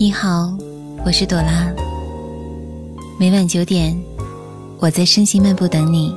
你好，我是朵拉。每晚九点，我在声行漫步等你。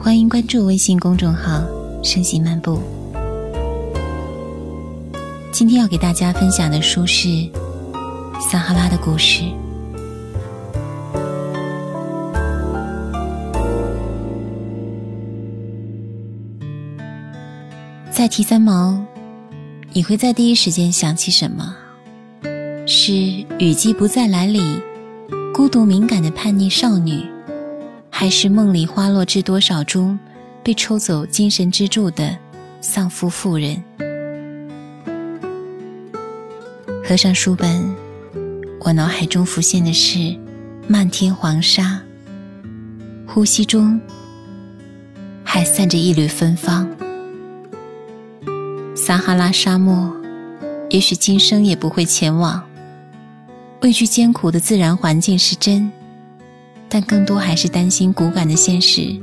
欢迎关注微信公众号“声行漫步”。今天要给大家分享的书是《撒哈拉的故事》。在提三毛，你会在第一时间想起什么？是雨季不再来里，孤独敏感的叛逆少女，还是梦里花落知多少中被抽走精神支柱的丧夫妇人？合上书本，我脑海中浮现的是漫天黄沙，呼吸中还散着一缕芬芳。撒哈拉沙漠，也许今生也不会前往。畏惧艰苦的自然环境是真，但更多还是担心骨感的现实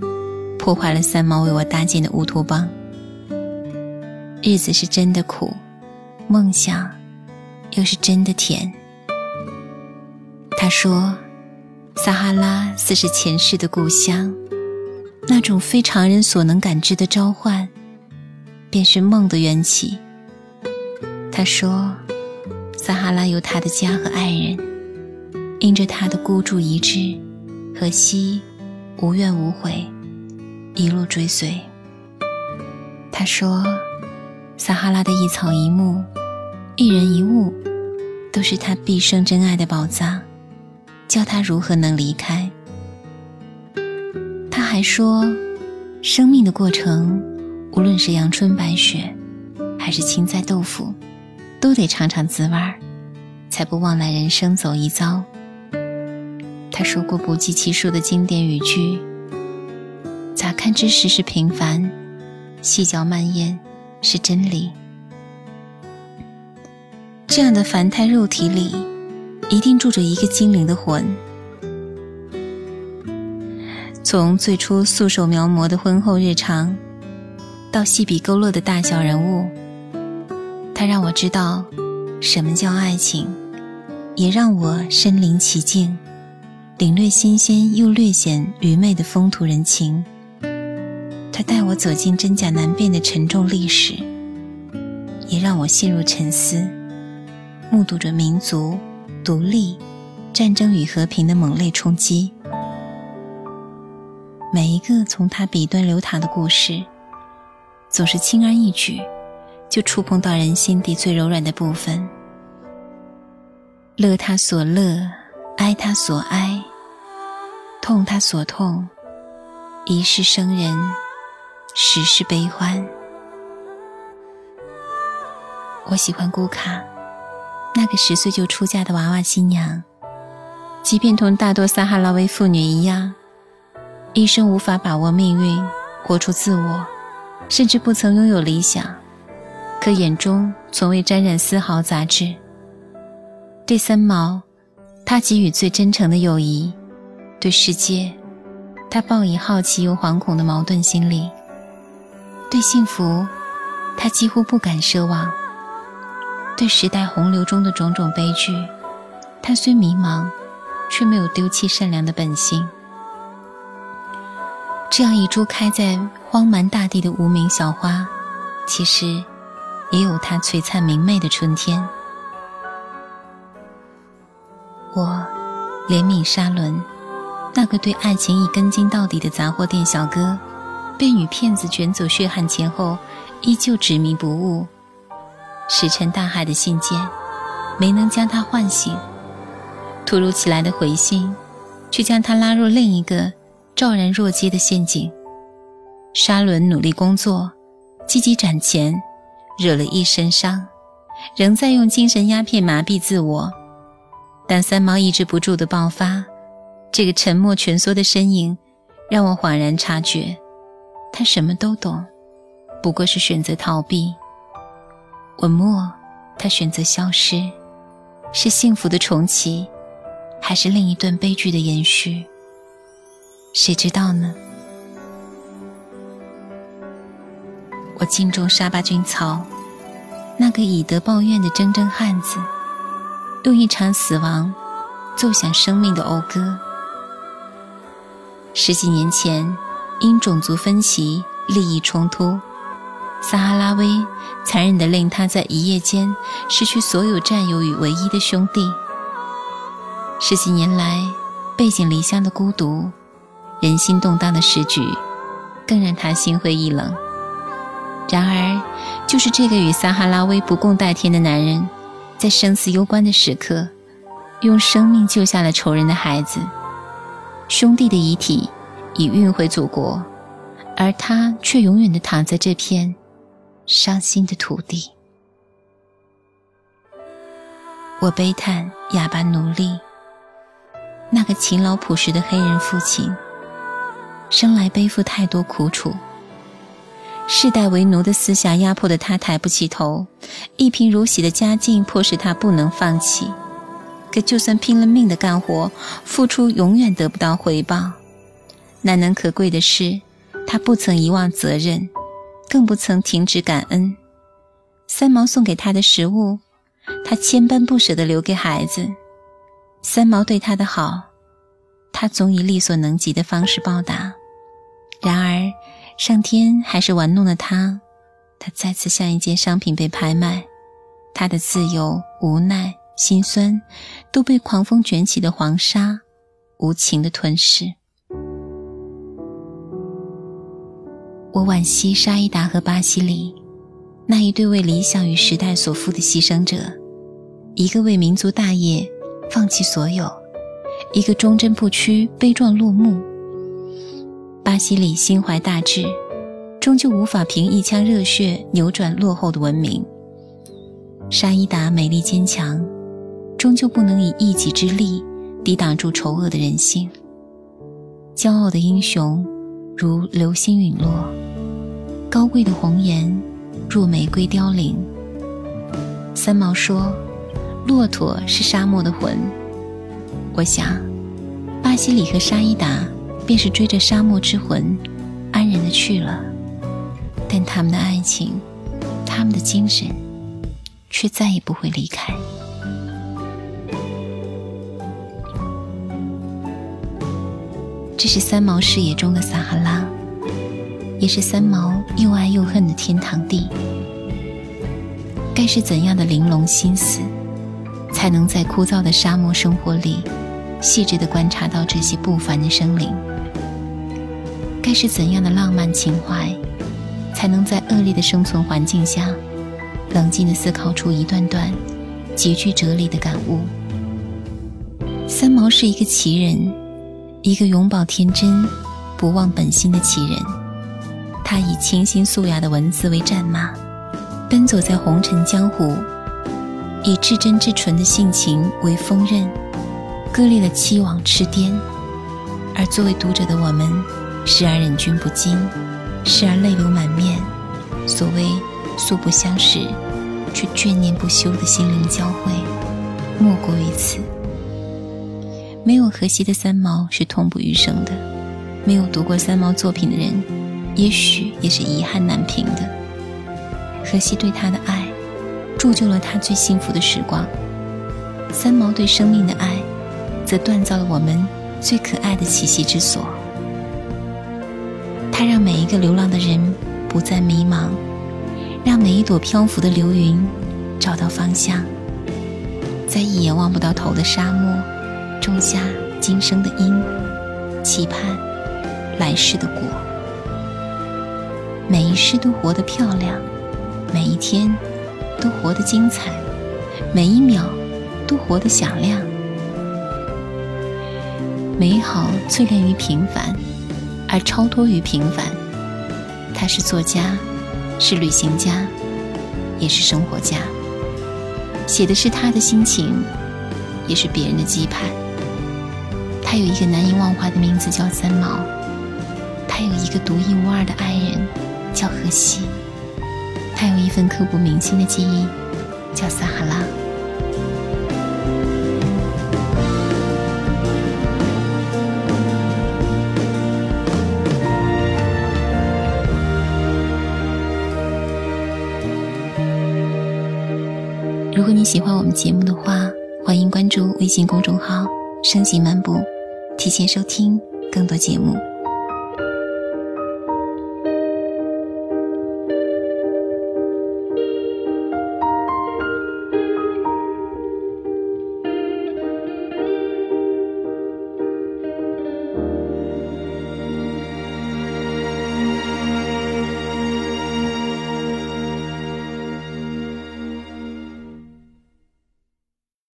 破坏了三毛为我搭建的乌托邦。日子是真的苦，梦想又是真的甜。他说：“撒哈拉似是前世的故乡，那种非常人所能感知的召唤。”便是梦的缘起。他说：“撒哈拉有他的家和爱人，因着他的孤注一掷荷西无怨无悔，一路追随。”他说：“撒哈拉的一草一木、一人一物，都是他毕生珍爱的宝藏，叫他如何能离开？”他还说：“生命的过程。”无论是阳春白雪，还是青菜豆腐，都得尝尝滋味儿，才不枉来人生走一遭。他说过不计其数的经典语句，咋看之时是平凡，细嚼慢咽是真理。这样的凡胎肉体里，一定住着一个精灵的魂。从最初素手描摹的婚后日常。到细笔勾勒的大小人物，它让我知道什么叫爱情，也让我身临其境，领略新鲜又略显愚昧的风土人情。它带我走进真假难辨的沉重历史，也让我陷入沉思，目睹着民族独立、战争与和平的猛烈冲击。每一个从他笔端流淌的故事。总是轻而易举，就触碰到人心底最柔软的部分。乐他所乐，哀他所哀，痛他所痛，一世生人，十世悲欢。我喜欢古卡，那个十岁就出嫁的娃娃新娘，即便同大多撒哈拉维妇女一样，一生无法把握命运，活出自我。甚至不曾拥有理想，可眼中从未沾染丝毫杂质。对三毛，他给予最真诚的友谊；对世界，他抱以好奇又惶恐的矛盾心理；对幸福，他几乎不敢奢望；对时代洪流中的种种悲剧，他虽迷茫，却没有丢弃善良的本性。这样一株开在荒蛮大地的无名小花，其实也有它璀璨明媚的春天。我怜悯沙伦，那个对爱情一根筋到底的杂货店小哥，被女骗子卷走血汗钱后，依旧执迷不悟。石沉大海的信件，没能将他唤醒；突如其来的回信，却将他拉入另一个。昭然若揭的陷阱。沙伦努力工作，积极攒钱，惹了一身伤，仍在用精神鸦片麻痹自我。但三毛抑制不住的爆发，这个沉默蜷缩的身影，让我恍然察觉，他什么都懂，不过是选择逃避。文末，他选择消失，是幸福的重启，还是另一段悲剧的延续？谁知道呢？我敬重沙巴军曹，那个以德报怨的铮铮汉子，用一场死亡奏响生命的讴歌。十几年前，因种族分歧、利益冲突，撒哈拉威残忍地令他在一夜间失去所有战友与唯一的兄弟。十几年来，背井离乡的孤独，人心动荡的时局，更让他心灰意冷。然而，就是这个与撒哈拉威不共戴天的男人，在生死攸关的时刻，用生命救下了仇人的孩子。兄弟的遗体已运回祖国，而他却永远地躺在这片伤心的土地。我悲叹哑巴奴隶，那个勤劳朴实的黑人父亲，生来背负太多苦楚。世代为奴的思想压迫的他抬不起头，一贫如洗的家境迫使他不能放弃。可就算拼了命的干活，付出永远得不到回报。难能可贵的是，他不曾遗忘责任，更不曾停止感恩。三毛送给他的食物，他千般不舍地留给孩子。三毛对他的好，他总以力所能及的方式报答。然而，上天还是玩弄了他，他再次像一件商品被拍卖，他的自由、无奈。心酸都被狂风卷起的黄沙无情的吞噬。我惋惜沙伊达和巴西里那一对为理想与时代所负的牺牲者，一个为民族大业放弃所有，一个忠贞不屈悲壮落幕。巴西里心怀大志，终究无法凭一腔热血扭转落后的文明。沙伊达美丽坚强。终究不能以一己之力抵挡住丑恶的人性。骄傲的英雄如流星陨落，高贵的红颜若玫瑰凋零。三毛说：“骆驼是沙漠的魂。”我想，巴西里和沙伊达便是追着沙漠之魂，安然的去了。但他们的爱情，他们的精神，却再也不会离开。这是三毛视野中的撒哈拉，也是三毛又爱又恨的天堂地。该是怎样的玲珑心思，才能在枯燥的沙漠生活里，细致的观察到这些不凡的生灵？该是怎样的浪漫情怀，才能在恶劣的生存环境下，冷静地思考出一段段极具哲理的感悟？三毛是一个奇人。一个永葆天真、不忘本心的奇人，他以清新素雅的文字为战马，奔走在红尘江湖；以至真至纯的性情为锋刃，割裂了七王痴癫。而作为读者的我们，时而忍俊不禁，时而泪流满面。所谓素不相识，却眷念不休的心灵交汇，莫过于此。没有荷西的三毛是痛不欲生的，没有读过三毛作品的人，也许也是遗憾难平的。荷西对他的爱，铸就了他最幸福的时光；三毛对生命的爱，则锻造了我们最可爱的栖息之所。它让每一个流浪的人不再迷茫，让每一朵漂浮的流云找到方向，在一眼望不到头的沙漠。种下今生的因，期盼来世的果。每一世都活得漂亮，每一天都活得精彩，每一秒都活得响亮。美好淬炼于平凡，而超脱于平凡。他是作家，是旅行家，也是生活家。写的是他的心情，也是别人的期盼。他有一个难以忘怀的名字，叫三毛；他有一个独一无二的爱人，叫荷西；他有一份刻骨铭心的记忆，叫撒哈拉。如果你喜欢我们节目的话，欢迎关注微信公众号“升级漫步”，提前收听更多节目。